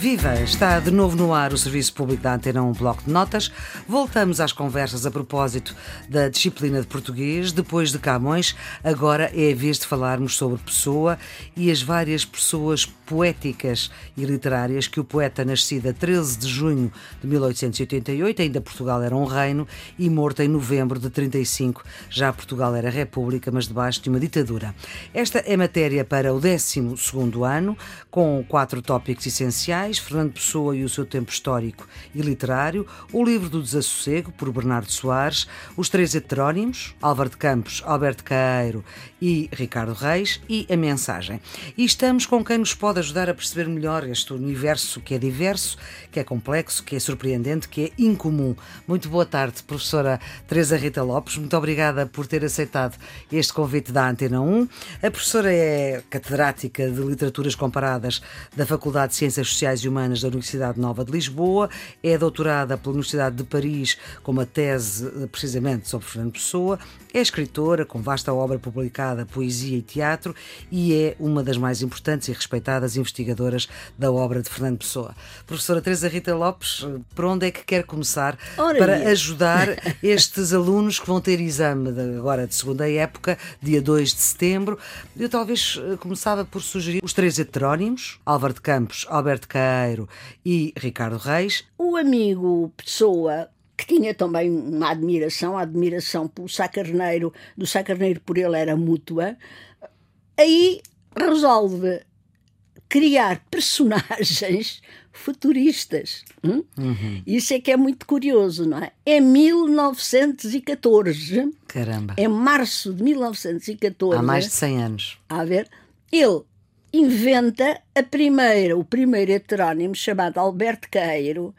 Viva! Está de novo no ar o Serviço Público da Antena um bloco de notas. Voltamos às conversas a propósito da disciplina de português. Depois de Camões, agora é a vez de falarmos sobre Pessoa e as várias pessoas poéticas e literárias que o poeta, nascido a 13 de junho de 1888, ainda Portugal era um reino, e morto em novembro de 35, já Portugal era república, mas debaixo de uma ditadura. Esta é matéria para o 12 ano, com quatro tópicos essenciais: Fernando Pessoa e o seu tempo histórico e literário, o livro do Desassossego, por Bernardo Soares, os três heterónimos, Álvaro de Campos, Alberto Caeiro e Ricardo Reis, e a mensagem. E estamos com quem nos pode ajudar a perceber melhor este universo que é diverso, que é complexo, que é surpreendente, que é incomum. Muito boa tarde, professora Teresa Rita Lopes. Muito obrigada por ter aceitado este convite da Antena 1. A professora é catedrática de Literaturas Comparadas da Faculdade de Ciências Sociais e Humanas da Universidade Nova de Lisboa, é doutorada pela Universidade de Paris com uma tese precisamente sobre Fernando Pessoa, é escritora com vasta obra publicada, poesia e teatro e é uma das mais importantes e respeitadas investigadoras da obra de Fernando Pessoa. Professora Teresa Rita Lopes, por onde é que quer começar Ora para aí. ajudar estes alunos que vão ter exame de- agora de segunda época, dia 2 de setembro? Eu talvez eh, começava por sugerir os três heterónimos, Álvaro de Campos, Alberto Caeiro e Ricardo Reis. O amigo Pessoa, que tinha também uma admiração, a admiração pelo Sá Carneiro, do Sá Carneiro por ele era mútua, aí resolve criar personagens futuristas. hum? Isso é que é muito curioso, não é? Em 1914, Caramba, em março de 1914, há mais de 100 anos. a ver, ele inventa a primeira, o primeiro heterónimo chamado Alberto Caeiro,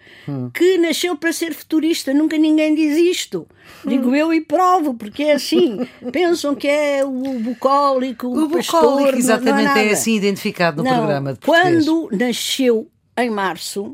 que nasceu para ser futurista. Nunca ninguém diz isto. Digo eu e provo, porque é assim. Pensam que é o bucólico, o, O pastor, bucólico, não, exatamente, é, é, assim identificado no Não, programa de português. Quando nasceu em março,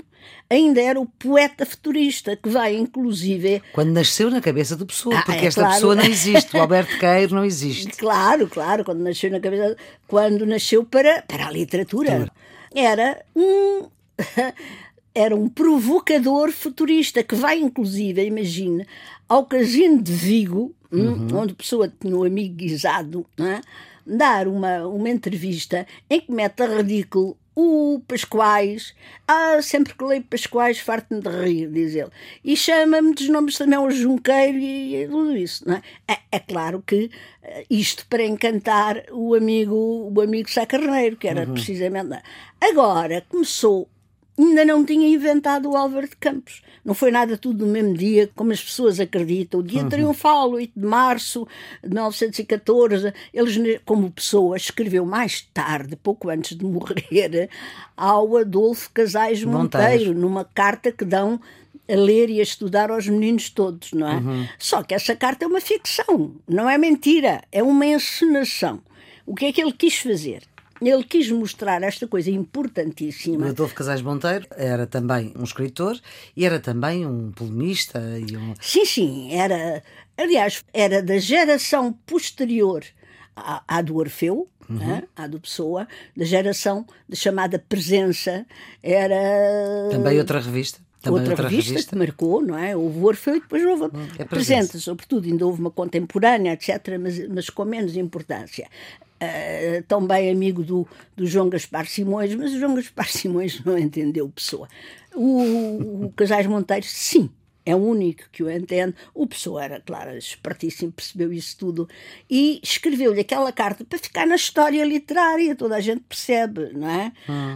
ainda era o poeta futurista, que vai inclusive Quando nasceu na cabeça do pessoa, Ah, porque é esta claro. pessoa não existe, o Alberto Caeiro não existe. Claro, claro, quando nasceu na cabeça, quando nasceu para, para a literatura. Era um era um provocador futurista que vai inclusive, imagine, ao casino de Vigo, hum, onde a pessoa tinha um amigo guisado, é? dar uma, uma entrevista em que mete a ridículo o Pascoais, ah, sempre que leio Pascoais farto-me de rir, diz ele. E chama-me dos nomes também ao Junqueiro e, e tudo isso. Não é? É, é claro que eh, isto para encantar o amigo, o amigo Sá Carneiro, que era precisamente. Agora começou, ainda não tinha inventado o Álvaro de Campos. Não foi nada tudo no mesmo dia, como as pessoas acreditam. O dia triunfal, 8 de março de 1914, eles, como pessoa, escreveu mais tarde, pouco antes de morrer, ao Adolfo Casais Monteiro. Monteiro, numa carta que dão a ler e a estudar aos meninos todos, não é? Só que essa carta é uma ficção, não é mentira, é uma encenação. O que é que ele quis fazer? Ele quis mostrar esta coisa O importantíssima. Adolfo Casais Monteiro era também um escritor e era também um polemista e um... Sim, sim, era. Aliás, era da geração posterior à, à do Orfeu, né, à do Pessoa, da geração da chamada Presença, era. Também outra revista. Também outra, revista, que marcou, não é? Houve o Orfeu e depois houve a é presença. Presença, sobretudo, ainda houve uma contemporânea, etc., mas, mas com menos importância. Ah, também amigo do, do João Gaspar Simões, mas o João Gaspar Simões não entendeu Pessoa. O, o Casais Monteiro, sim, é o único que o entende. O Pessoa era, claro, espertíssimo, percebeu isso tudo e escreveu-lhe aquela carta para ficar na história literária, toda a gente percebe, não é?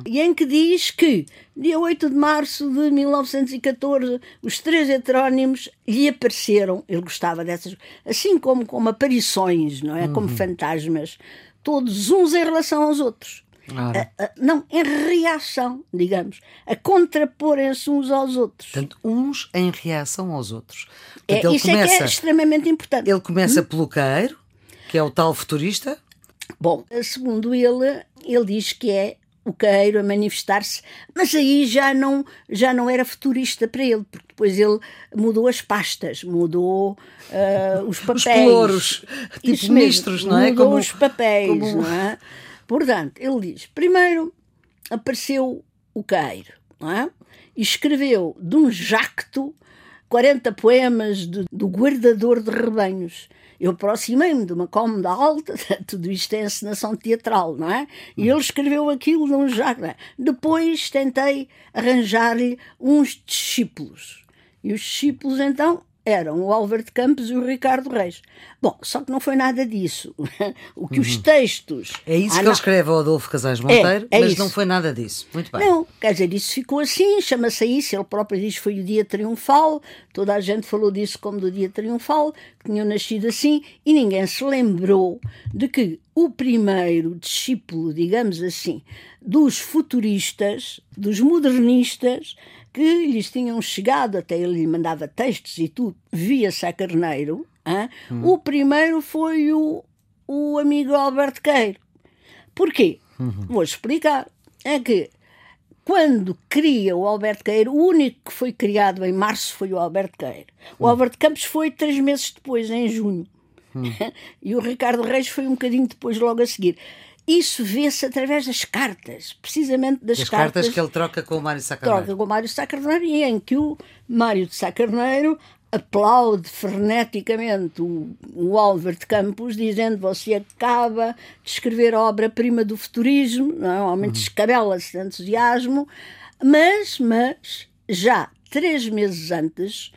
E em que diz que, dia 8 de março de 1914, os três heterónimos lhe apareceram, ele gostava dessas, assim como como aparições, não é? Como fantasmas, todos uns em relação aos outros. Ora. A- a- não, em reação, digamos, a contraporem-se uns aos outros. Portanto, uns em reação aos outros. É, Portanto, ele isso é que é começa, extremamente importante. ele começa pelo Caeiro, que é o tal futurista, Bom, segundo ele, ele diz que é o Caeiro a manifestar-se, mas aí já não, já não era futurista para ele, porque depois ele mudou as pastas, mudou ah, os papéis. pelouros, tipo Isso mesmo, ministros, não é? Mudou Como- os papéis, como- não é? Portanto, ele diz, primeiro apareceu o Caeiro, não é? e escreveu de um jacto 40 poemas de, do guardador de rebanhos. Eu aproximei-me de uma cômoda alta, tudo isto é encenação teatral, não é? E ele escreveu aquilo num jacto. Depois tentei arranjar-lhe uns discípulos. E os discípulos, então, eram o Álvaro de Campos e o Ricardo Reis. Bom, só que não foi nada disso. o que uhum. os textos. É isso que ele escreve ao Adolfo Casais é, Monteiro, é, é mas isso. não foi nada disso. Muito bem. Não, quer dizer, isso ficou assim, chama-se isso. Ele próprio diz que foi o dia triunfal, toda a gente falou disso como do dia triunfal, que tinham nascido assim, e ninguém se lembrou de que o primeiro discípulo, digamos assim, dos futuristas, dos modernistas, que lhes tinham chegado, até ele lhe mandava textos e tudo, via Sá Carneiro. Hum. O primeiro foi o, o amigo Alberto Queiro. Porquê? Uhum. Vou explicar. É que quando cria o Alberto Queiro, o único que foi criado em março foi o Alberto Queiro. O hum. Alberto Campos foi três meses depois, em junho. Hum. e o Ricardo Reis foi um bocadinho depois, logo a seguir. Isso vê-se através das cartas, precisamente das, das cartas, cartas que ele troca com o Mário Sacarneiro. Troca com o Mário Sacarneiro e em que o Mário de Sacarneiro aplaude freneticamente o, o Álvaro de Campos, dizendo você acaba de escrever a obra-prima do futurismo, não é? o homem uhum. descabela-se de entusiasmo, mas, mas já três meses antes,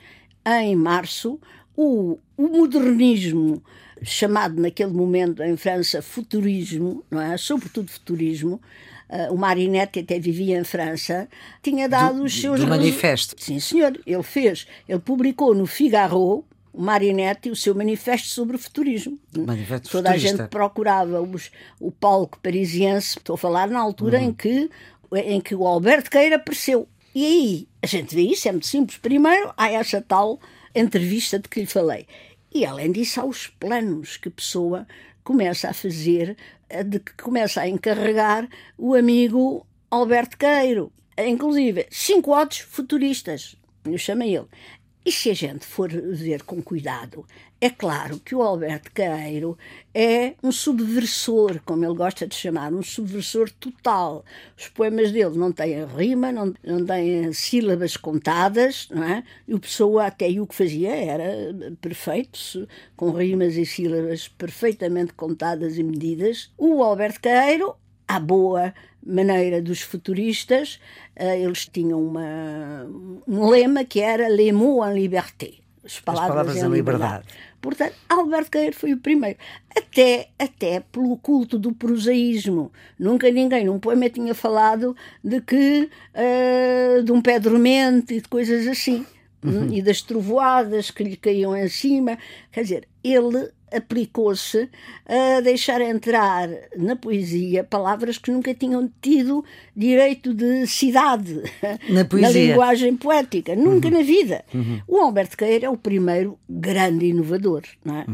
em março, o, o modernismo chamado naquele momento em França futurismo, não é? sobretudo futurismo, uh, o Marinetti até vivia em França, tinha dado do, os seus... Do manifesto. Sim, senhor. Ele fez, ele publicou no Figaro, o Marinetti, o seu manifesto sobre o futurismo. Manifesto Toda futurista. a gente procurava os, o palco parisiense, estou a falar na altura uhum. em, que, em que o Alberto Queira apareceu. E aí, a gente vê isso, é muito simples. Primeiro, há essa tal entrevista de que lhe falei. E além disso, há os planos que pessoa começa a fazer, eh, de que começa a encarregar o amigo Alberto Queiro. Inclusive, cinco odds futuristas, eu chamo ele. E se a gente for ver com cuidado, é claro que o Alberto Queiro é um subversor, como ele gosta de chamar, um subversor total. Os poemas dele não têm rima, não, não têm sílabas contadas, não é? E o Pessoa até o que fazia era perfeito, com rimas e sílabas perfeitamente contadas e medidas. O Alberto Queiro, à boa maneira dos futuristas, eh, eles tinham uma, um lema que era Les mots en liberté. As palavras, As palavras em, liberdade. liberdade. Portanto, Alberto Queiro foi o primeiro. Até, até pelo culto do prosaísmo. Nunca ninguém num poema tinha falado de que uh, de um pé dormente e de coisas assim. Uhum. E das trovoadas que lhe caíam em cima. Quer dizer, ele aplicou-se a deixar entrar na poesia palavras que nunca tinham tido direito de cidade na, na linguagem poética, nunca uhum. na vida. Uhum. O Alberto Queira é o primeiro grande inovador, não é?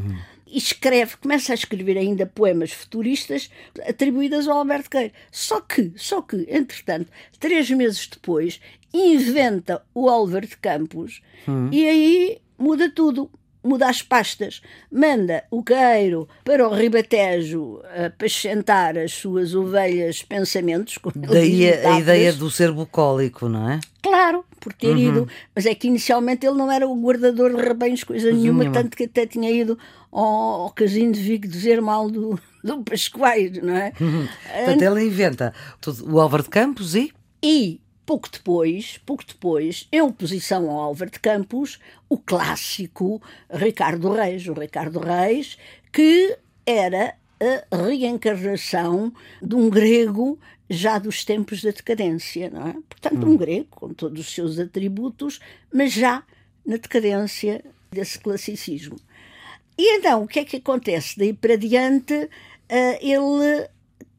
Escreve, começa a escrever ainda poemas futuristas atribuídos ao Alberto Queira. Só que, só que, entretanto, três meses depois, inventa o Álvaro de Campos uhum. e aí muda tudo muda as pastas, manda o queiro para o Ribatejo apacentar as suas ovelhas pensamentos. Daí a, a ideia do ser bucólico, não é? Claro, por ter uhum. ido. Mas é que inicialmente ele não era o guardador de rebanhos, coisa nenhuma, tanto que até tinha ido ao, ao casino de Vigo dizer mal do, do Pascoeiro, não é? Uhum. Portanto, ele inventa o Álvaro de Campos e. E pouco depois, pouco depois, em oposição ao Álvaro de Campos, o clássico Ricardo Reis, o Ricardo Reis, que era a reencarnação de um grego já dos tempos da decadência, não é? Portanto, um hum. grego com todos os seus atributos, mas já na decadência desse classicismo. E então, o que é que acontece? Daí para diante, uh, ele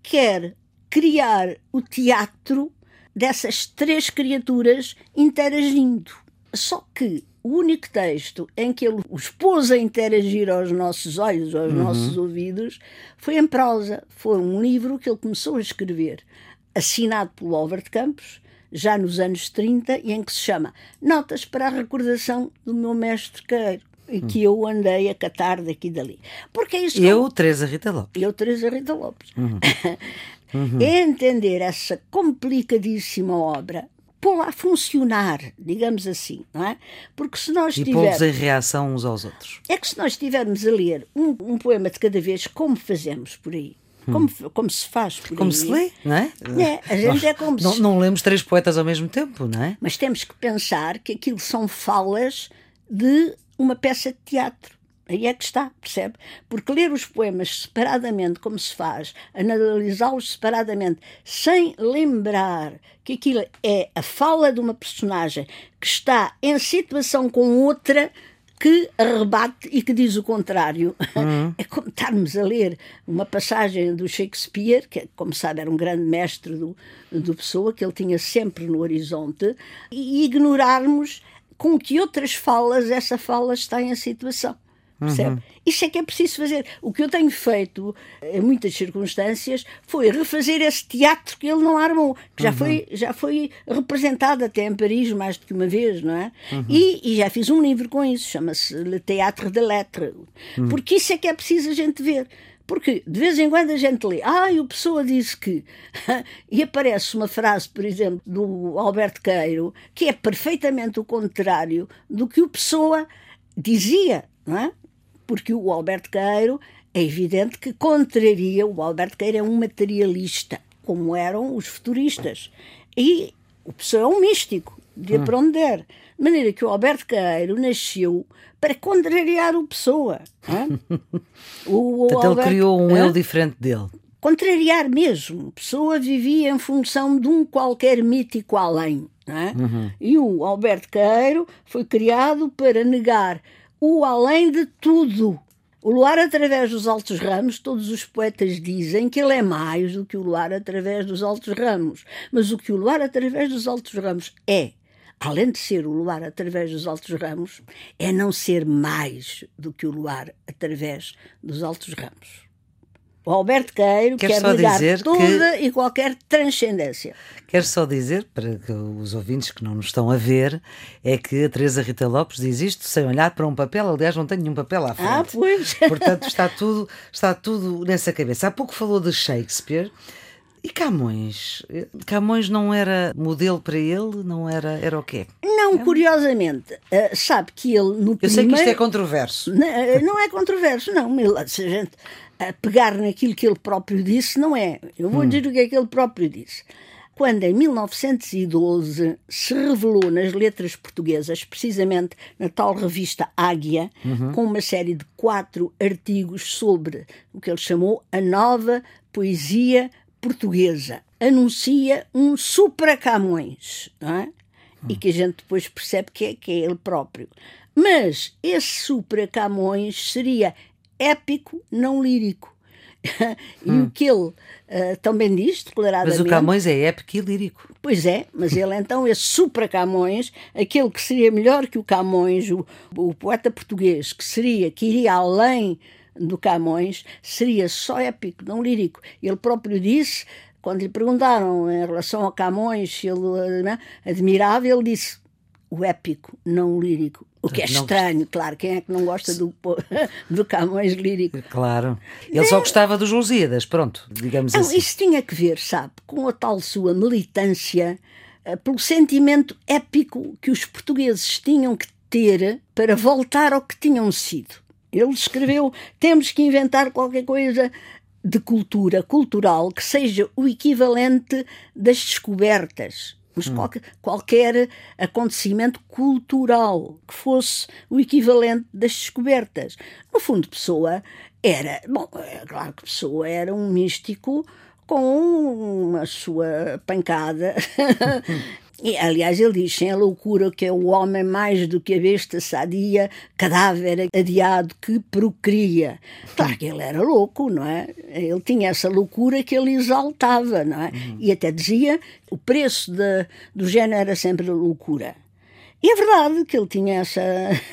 quer criar o teatro dessas três criaturas interagindo. Só que o único texto em que ele os pôs a interagir aos nossos olhos, aos uhum. nossos ouvidos, foi em prosa. Foi um livro que ele começou a escrever, assinado pelo de Campos, já nos anos 30, e em que se chama Notas para a Recordação do meu mestre Queiro. E que hum. eu andei a catar daqui e dali. Porque é isso eu, que... Teresa Rita Lopes. Eu, Teresa Rita Lopes. Uhum. uhum. entender essa complicadíssima obra pô-la a funcionar, digamos assim, não é? Porque se nós e tivermos... pô-los em reação uns aos outros. É que se nós estivermos a ler um, um poema de cada vez, como fazemos por aí, como, como se faz por Como aí. se lê, não é? É, a gente Nós é como não, se... não lemos três poetas ao mesmo tempo, não é? Mas temos que pensar que aquilo são falas de uma peça de teatro. Aí é que está, percebe? Porque ler os poemas separadamente, como se faz, analisá-los separadamente, sem lembrar que aquilo é a fala de uma personagem que está em situação com outra que arrebate e que diz o contrário. É como estarmos a ler uma passagem do Shakespeare, que, como sabe, era um grande mestre do, do Pessoa, que ele tinha sempre no horizonte, e ignorarmos com que outras falas essa fala está em situação. Percebe? Isso é que é preciso fazer. O que eu tenho feito em muitas circunstâncias foi refazer esse teatro que ele não armou, que já, foi, já foi representado até em Paris mais do que uma vez, não é? E, e já fiz um livro com isso, chama-se Le Théâtre de Lettres. Porque isso é que é preciso a gente ver. Porque de vez em quando a gente lê, ah, e o Pessoa disse que. e aparece uma frase, por exemplo, do Alberto Queiro, que é perfeitamente o contrário do que o Pessoa dizia, não é? Porque o Alberto Queiro é evidente que contraria. O Alberto Queiro é um materialista, como eram os futuristas. E o Pessoa é um místico, de hum. para onde der. De maneira que o Alberto Queiro nasceu para contrariar o Pessoa. É? O, o Portanto, Alberto, ele criou um é? eu diferente dele. Contrariar mesmo. Pessoa vivia em função de um qualquer mítico além. É? Uhum. E o Alberto Queiro foi criado para negar o além de tudo. O luar através dos altos ramos, todos os poetas dizem que ele é mais do que o luar através dos altos ramos. Mas o que o luar através dos altos ramos é, além de ser o luar através dos altos ramos, é não ser mais do que o luar através dos altos ramos. O Alberto Queiro Quer quer negar toda que... e qualquer transcendência. Quero só dizer, para os ouvintes que não nos estão a ver, é que a Teresa Rita Lopes diz isto sem olhar para um papel. Aliás, não tenho nenhum papel à frente. Ah, pois. Portanto, está tudo, está tudo nessa cabeça. Há pouco falou de Shakespeare. E Camões? Camões não era modelo para ele? Não era, era o quê? Não, curiosamente, uh, sabe que ele no Eu primeiro... sei que isto é controverso. Não, não é controverso, não. Se a gente pegar naquilo que ele próprio disse, não é. Eu vou hum. dizer o que é que ele próprio disse. Quando em 1912 se revelou nas letras portuguesas, precisamente na tal revista Águia, uhum. com uma série de quatro artigos sobre o que ele chamou a nova poesia portuguesa, anuncia um supra-Camões, não é? E que a gente depois percebe que é, que é ele próprio. Mas esse supra-Camões seria épico, não lírico. e hum. o que ele uh, também diz, declaradamente. Mas o Camões é épico e lírico. Pois é, mas ele então, esse supra-Camões, aquele que seria melhor que o Camões, o, o poeta português, que seria, que iria além do Camões, seria só épico, não lírico. Ele próprio disse, quando lhe perguntaram em relação ao Camões se ele né, admirava, ele disse o épico, não o lírico. O que é não estranho, claro. Quem é que não gosta do, do Camões lírico? Claro. Ele só gostava dos Lusíadas, pronto, digamos não, assim. Isso tinha que ver, sabe, com a tal sua militância, eh, pelo sentimento épico que os portugueses tinham que ter para voltar ao que tinham sido. Ele escreveu: temos que inventar qualquer coisa de cultura, cultural, que seja o equivalente das descobertas mas hum. qualquer, qualquer acontecimento cultural que fosse o equivalente das descobertas. No fundo, Pessoa era, bom, é claro que Pessoa era um místico com uma sua pancada E, aliás, ele diz: sem a loucura que é o homem mais do que a besta sadia, cadáver adiado que procria. Claro que ele era louco, não é? Ele tinha essa loucura que ele exaltava, não é? Uhum. E até dizia: o preço de, do género era sempre a loucura. E é verdade que ele tinha essa,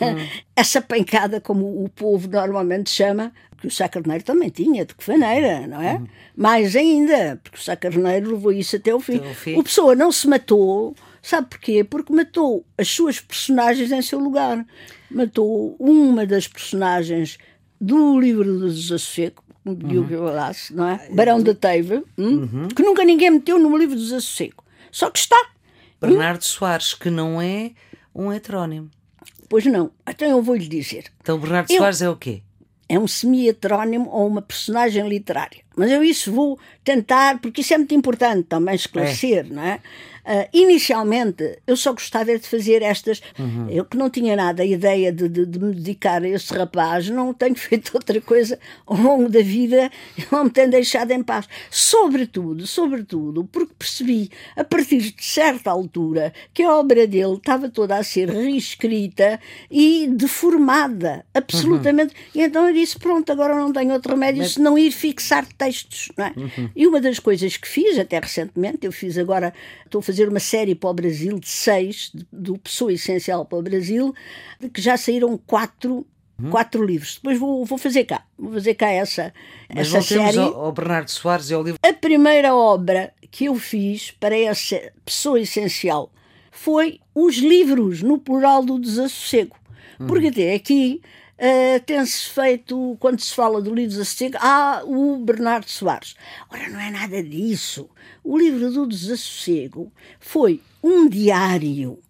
uhum. essa pancada, como o povo normalmente chama, que o Sá Carneiro também tinha, de que maneira, não é? Uhum. Mais ainda, porque o Sá Carneiro levou isso até o fim. Fim. O Pessoa não se matou, sabe porquê? Porque matou as suas personagens em seu lugar. Matou uma das personagens do livro do Desassossego, de Hugo uhum. não é? Barão da Teiva, hum? uhum. que nunca ninguém meteu no livro do Desassossego. Só que está. Bernardo Soares, que não é um heterónimo. Pois não. Então eu vou-lhe dizer. Então Bernardo Eu- Soares é o quê? É um semi-heterónimo ou uma personagem literária. Mas eu isso vou tentar, porque isso é muito importante também esclarecer, não é? Ah, inicialmente, eu só gostava de fazer estas. Eu que não tinha nada a ideia de, de- de me dedicar a esse rapaz, não tenho feito outra coisa ao longo da vida, não me tenho deixado em paz. Sobretudo, sobretudo, porque percebi, a partir de certa altura, que a obra dele estava toda a ser reescrita e deformada, absolutamente. E então eu disse: pronto, agora não tenho outro remédio senão ir fixar textos. Não é? E uma das coisas que fiz, até recentemente, eu fiz agora, estou a fazer uma série para o Brasil de seis, do Pessoa Essencial para o Brasil, de que já saíram quatro. Quatro livros. Depois vou, vou fazer cá. Vou fazer cá essa, Mas essa série. ao, ao Bernardo Soares e ao livro. A primeira obra que eu fiz para essa pessoa essencial foi os livros, no plural do desassossego. Porque até aqui eh, tem-se feito, quando se fala do livro do desassossego, há o Bernardo Soares. Ora, não é nada disso. O livro do desassossego foi um diário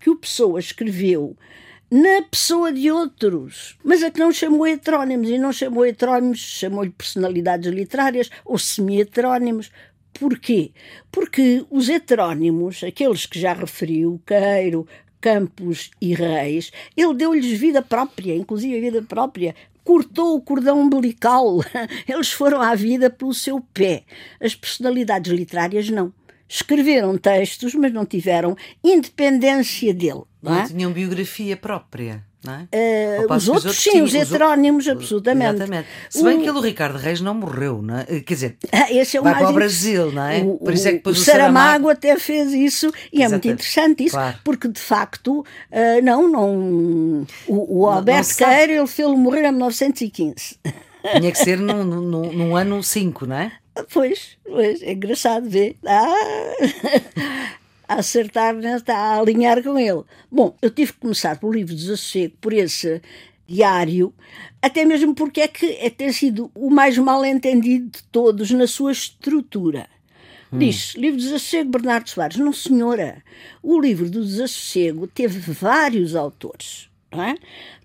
que o Pessoa escreveu na pessoa de outros, mas a que não chamou heterónimos, e não chamou heterónimos, chamou-lhe personalidades literárias ou semi-heterónimos. Porquê? Porque os heterónimos, aqueles que já referiu, Queiro, Campos e Reis, ele deu-lhes vida própria, inclusive vida própria, cortou o cordão umbilical. Eles foram à vida pelo seu pé. As personalidades literárias não. Escreveram textos, mas não tiveram independência dele. Não é? Não tinham biografia própria, não é? Passo os outros, sim, tinham- os heterónimos, absolutamente. Exatamente. Se bem O- que ele, o Ricardo Reis, não morreu, não é? Quer dizer, Ah, Esse é o vai mais para o Brasil, não é? O, Por isso é que o Saramago, Saramago- até fez isso e é muito Exatamente. interessante isso, Claro. porque de facto, ah, não, não. O, o Alberto. Queiro, ele fez-lo morrer em 1915. tinha que ser num, num, num ano 5, não é? Pois, pois, é engraçado ver. Ah, a acertar, né? está a alinhar com ele. Bom, eu tive que começar pelo livro Desassossego, por esse diário, até mesmo porque é que é ter sido o mais mal entendido de todos na sua estrutura. Diz, livro do Desassossego, Bernardo Soares. Não, senhora. O livro do Desassossego teve vários autores. É?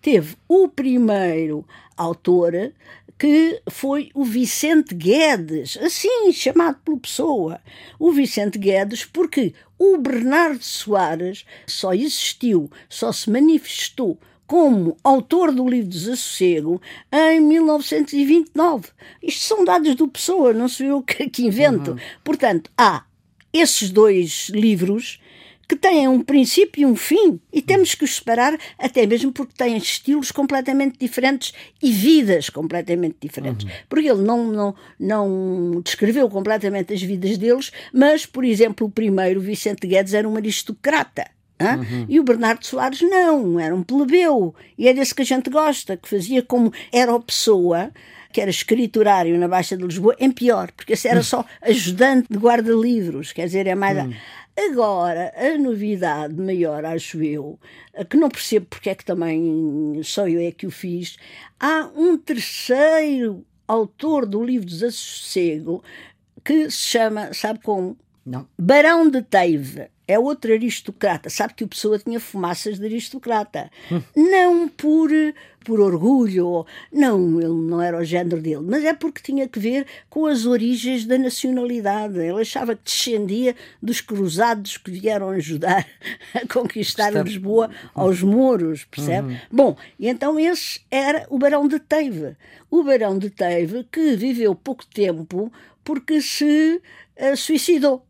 Teve o primeiro autor, que foi o Vicente Guedes, assim chamado pela pessoa. O Vicente Guedes, porque o Bernardo Soares só existiu, só se manifestou como autor do livro Desassossego em 1929. Isto são dados do Pessoa, não sou eu que, que invento. Portanto, há esses dois livros que têm um princípio e um fim, e temos que os separar, até mesmo porque têm estilos completamente diferentes e vidas completamente diferentes. Porque ele não, não, não descreveu completamente as vidas deles, mas, por exemplo, o primeiro, o Vicente Guedes, era um aristocrata. hã? E o Bernardo Soares não, era um plebeu. E é desse que a gente gosta, que fazia como era a pessoa que era escriturário na Baixa de Lisboa, em pior, porque esse era só ajudante de guarda-livros, quer dizer, é mais. Agora, a novidade maior, acho eu, que não percebo porque é que também só eu é que o fiz, há um terceiro autor do livro Desassossego que se chama, sabe como? Não. Barão de Teive é outro aristocrata. Sabe que o Pessoa tinha fumaças de aristocrata. Não por, por orgulho, não, ele não era o género dele, mas é porque tinha que ver com as origens da nacionalidade. Ele achava que descendia dos cruzados que vieram ajudar a conquistar Está- Lisboa aos mouros, percebe? Bom, e então esse era o Barão de Teive. O Barão de Teive que viveu pouco tempo porque se eh, suicidou.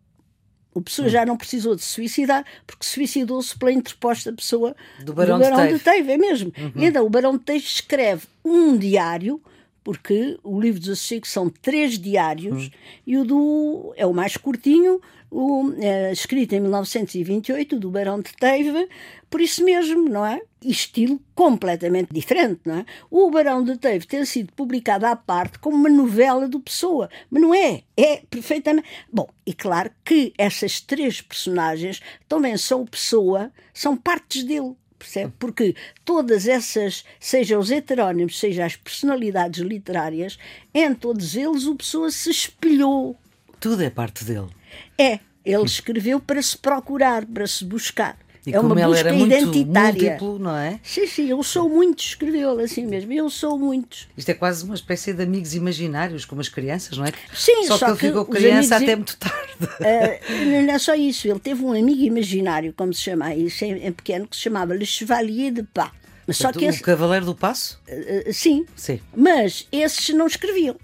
O pessoa já não precisou de se suicidar porque suicidou-se pela interposta pessoa Do Barão de Teive. Teive, é mesmo. E então o Barão de Teive escreve um diário, porque o livro dos Assossegos são três diários, e o do é o mais curtinho, o, é, escrito em 1928, do Barão de Teive, por isso mesmo, não é? E estilo completamente diferente, não é? O Barão de Teive ter sido publicado à parte como uma novela do Pessoa, mas não é, é perfeitamente. Bom, e claro que essas três personagens também são o Pessoa, são partes dele. Percebe? Porque todas essas, seja os heterónimos, seja as personalidades literárias, em todos eles o Pessoa se espelhou. Tudo é parte dele. É, Ele escreveu para se procurar, para se buscar. E é uma ele busca muito identitária. múltiplo, não é? Sim, sim, eu sou muitos, escreveu ele assim mesmo. Eu sou muitos. Isto é quase uma espécie de amigos imaginários, como as crianças, não é? Sim, só, só que ele que ficou os criança amigos- até muito tarde. Ah, não é só isso, ele teve um amigo imaginário, como se chama isso em, em pequeno, que se chamava Le Chevalier de Pas. Mas só que o esse, Cavaleiro do Passo? ah, sim, Sim. mas esses não escreviam.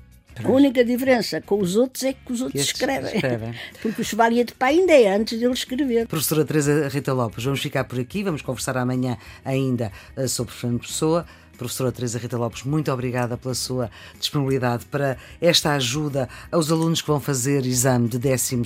A única diferença com os outros é que os outros estes escrevem. escrevem. Porque o Chevalier de Pas ainda é antes dele escrever. Professora Teresa Rita Lopes, vamos ficar por aqui, vamos conversar amanhã ainda eh, sobre Fernando Pessoa. Professora Teresa Rita Lopes, muito obrigada pela sua disponibilidade para esta ajuda aos alunos que vão fazer exame de 12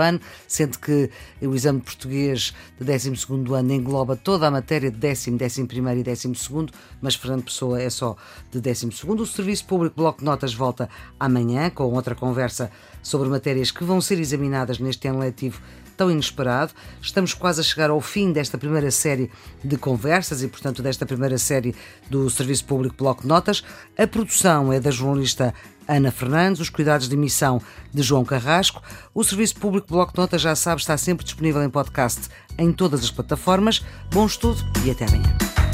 ano, sendo que o exame de português de 12 ano engloba toda a matéria de décimo, décimo primeiro e décimo segundo, mas Fernando Pessoa é só de décimo segundo. O Serviço Público Bloco de Notas volta amanhã com outra conversa sobre matérias que vão ser examinadas neste ano letivo tão inesperado. Estamos quase a chegar ao fim desta primeira série de conversas e, portanto, desta primeira série do Serviço Público Bloco de Notas. A produção é da jornalista Ana Fernandes, os cuidados de emissão de João Carrasco. O Serviço Público Bloco de Notas, já sabe, está sempre disponível em podcast em todas as plataformas. Bom estudo e até amanhã.